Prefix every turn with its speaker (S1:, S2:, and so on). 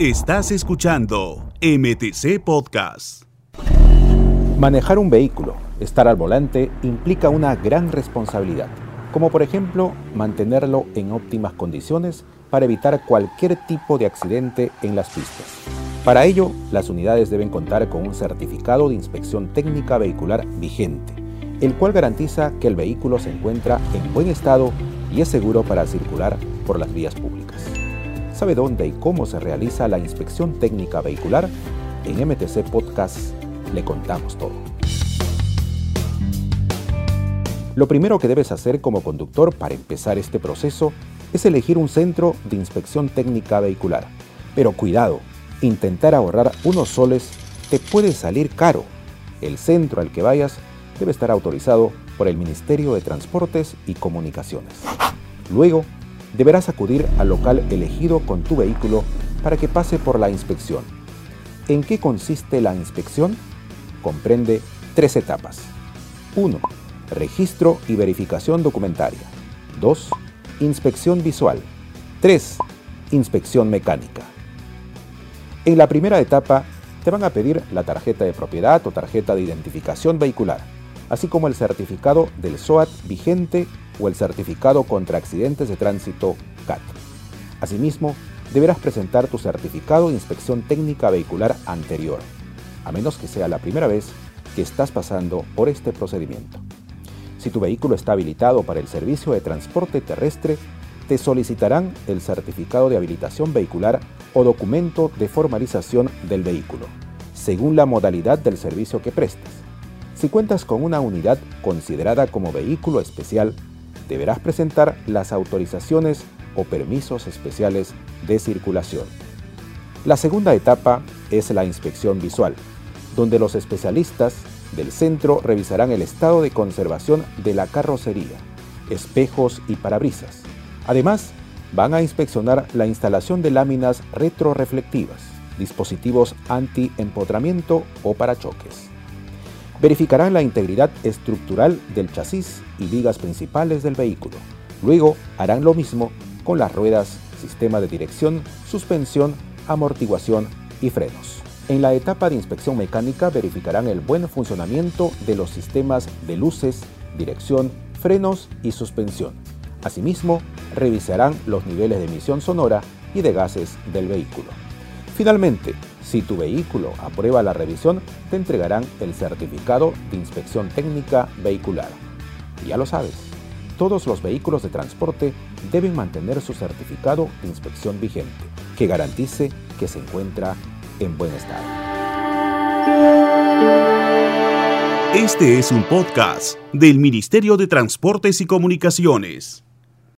S1: Estás escuchando MTC Podcast.
S2: Manejar un vehículo, estar al volante, implica una gran responsabilidad, como por ejemplo mantenerlo en óptimas condiciones para evitar cualquier tipo de accidente en las pistas. Para ello, las unidades deben contar con un certificado de inspección técnica vehicular vigente, el cual garantiza que el vehículo se encuentra en buen estado y es seguro para circular por las vías públicas. ¿Sabe dónde y cómo se realiza la inspección técnica vehicular? En MTC Podcast le contamos todo. Lo primero que debes hacer como conductor para empezar este proceso es elegir un centro de inspección técnica vehicular. Pero cuidado, intentar ahorrar unos soles te puede salir caro. El centro al que vayas debe estar autorizado por el Ministerio de Transportes y Comunicaciones. Luego, deberás acudir al local elegido con tu vehículo para que pase por la inspección. ¿En qué consiste la inspección? Comprende tres etapas. 1. Registro y verificación documentaria. 2. Inspección visual. 3. Inspección mecánica. En la primera etapa te van a pedir la tarjeta de propiedad o tarjeta de identificación vehicular, así como el certificado del SOAT vigente o el certificado contra accidentes de tránsito CAT. Asimismo, deberás presentar tu certificado de inspección técnica vehicular anterior, a menos que sea la primera vez que estás pasando por este procedimiento. Si tu vehículo está habilitado para el servicio de transporte terrestre, te solicitarán el certificado de habilitación vehicular o documento de formalización del vehículo, según la modalidad del servicio que prestes. Si cuentas con una unidad considerada como vehículo especial, deberás presentar las autorizaciones o permisos especiales de circulación. La segunda etapa es la inspección visual, donde los especialistas del centro revisarán el estado de conservación de la carrocería, espejos y parabrisas. Además, van a inspeccionar la instalación de láminas retroreflectivas, dispositivos anti-empotramiento o parachoques. Verificarán la integridad estructural del chasis y vigas principales del vehículo. Luego harán lo mismo con las ruedas, sistema de dirección, suspensión, amortiguación y frenos. En la etapa de inspección mecánica verificarán el buen funcionamiento de los sistemas de luces, dirección, frenos y suspensión. Asimismo, revisarán los niveles de emisión sonora y de gases del vehículo. Finalmente, si tu vehículo aprueba la revisión, te entregarán el certificado de inspección técnica vehicular. ya lo sabes, todos los vehículos de transporte deben mantener su certificado de inspección vigente, que garantice que se encuentra en buen estado.
S1: Este es un podcast del Ministerio de Transportes y Comunicaciones.